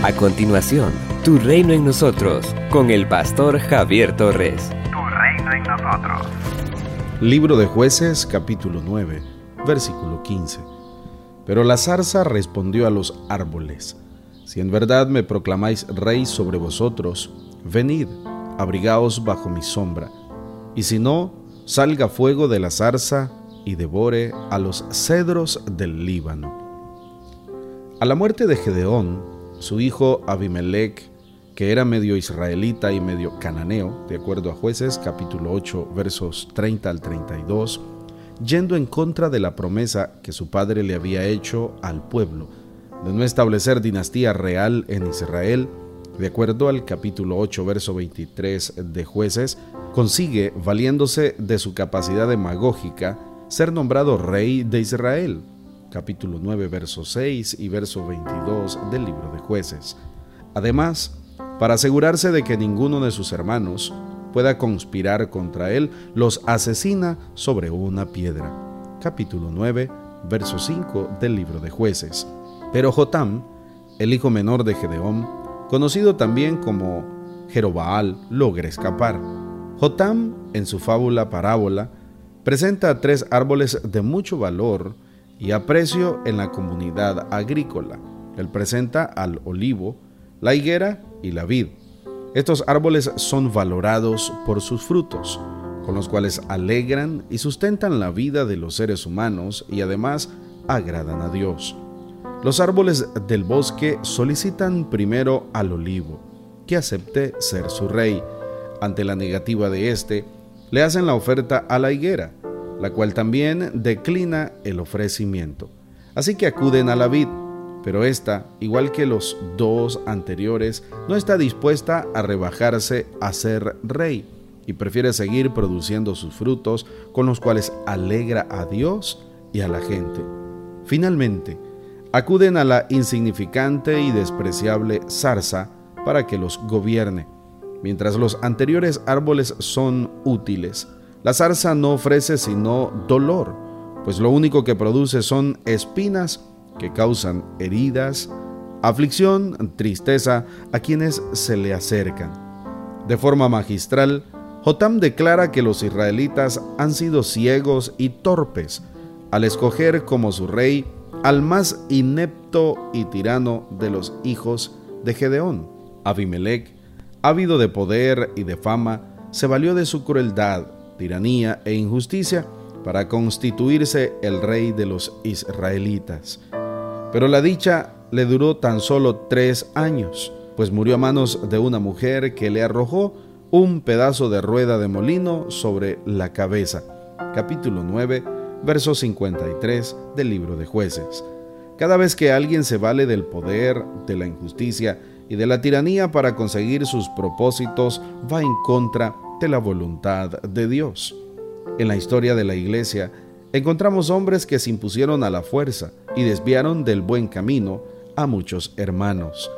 A continuación, Tu Reino en Nosotros, con el pastor Javier Torres. Tu Reino en Nosotros. Libro de jueces capítulo 9, versículo 15. Pero la zarza respondió a los árboles, Si en verdad me proclamáis rey sobre vosotros, venid, abrigaos bajo mi sombra, y si no, salga fuego de la zarza y devore a los cedros del Líbano. A la muerte de Gedeón, su hijo Abimelech, que era medio israelita y medio cananeo, de acuerdo a jueces capítulo 8 versos 30 al 32, yendo en contra de la promesa que su padre le había hecho al pueblo de no establecer dinastía real en Israel, de acuerdo al capítulo 8 verso 23 de jueces, consigue, valiéndose de su capacidad demagógica, ser nombrado rey de Israel capítulo 9, verso 6 y verso 22 del libro de jueces. Además, para asegurarse de que ninguno de sus hermanos pueda conspirar contra él, los asesina sobre una piedra. Capítulo 9, verso 5 del libro de jueces. Pero Jotam, el hijo menor de Gedeón, conocido también como Jerobaal, logra escapar. Jotam, en su fábula parábola, presenta tres árboles de mucho valor y aprecio en la comunidad agrícola. Él presenta al olivo, la higuera y la vid. Estos árboles son valorados por sus frutos, con los cuales alegran y sustentan la vida de los seres humanos y además agradan a Dios. Los árboles del bosque solicitan primero al olivo, que acepte ser su rey. Ante la negativa de éste, le hacen la oferta a la higuera, la cual también declina el ofrecimiento. Así que acuden a la vid, pero esta, igual que los dos anteriores, no está dispuesta a rebajarse a ser rey y prefiere seguir produciendo sus frutos con los cuales alegra a Dios y a la gente. Finalmente, acuden a la insignificante y despreciable zarza para que los gobierne. Mientras los anteriores árboles son útiles, la zarza no ofrece sino dolor, pues lo único que produce son espinas que causan heridas, aflicción, tristeza a quienes se le acercan. De forma magistral, Jotam declara que los israelitas han sido ciegos y torpes al escoger como su rey al más inepto y tirano de los hijos de Gedeón. Abimelech, ávido de poder y de fama, se valió de su crueldad tiranía e injusticia para constituirse el rey de los israelitas. Pero la dicha le duró tan solo tres años, pues murió a manos de una mujer que le arrojó un pedazo de rueda de molino sobre la cabeza. Capítulo 9, verso 53 del libro de jueces. Cada vez que alguien se vale del poder, de la injusticia y de la tiranía para conseguir sus propósitos, va en contra de la voluntad de Dios. En la historia de la iglesia encontramos hombres que se impusieron a la fuerza y desviaron del buen camino a muchos hermanos.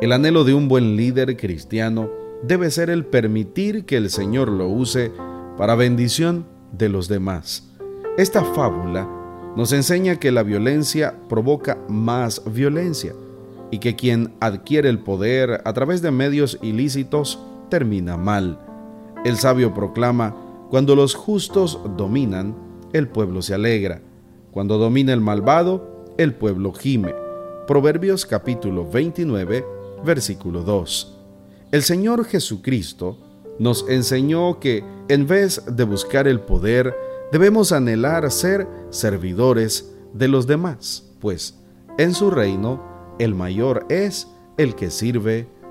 El anhelo de un buen líder cristiano debe ser el permitir que el Señor lo use para bendición de los demás. Esta fábula nos enseña que la violencia provoca más violencia y que quien adquiere el poder a través de medios ilícitos termina mal. El sabio proclama, cuando los justos dominan, el pueblo se alegra. Cuando domina el malvado, el pueblo gime. Proverbios capítulo 29, versículo 2. El Señor Jesucristo nos enseñó que en vez de buscar el poder, debemos anhelar ser servidores de los demás, pues en su reino el mayor es el que sirve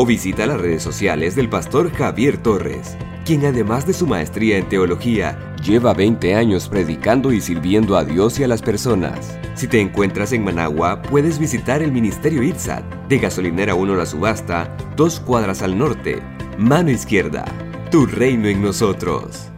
o visita las redes sociales del pastor Javier Torres, quien además de su maestría en teología, lleva 20 años predicando y sirviendo a Dios y a las personas. Si te encuentras en Managua, puedes visitar el Ministerio ITSAT, de Gasolinera 1 La Subasta, dos cuadras al norte, mano izquierda. Tu reino en nosotros.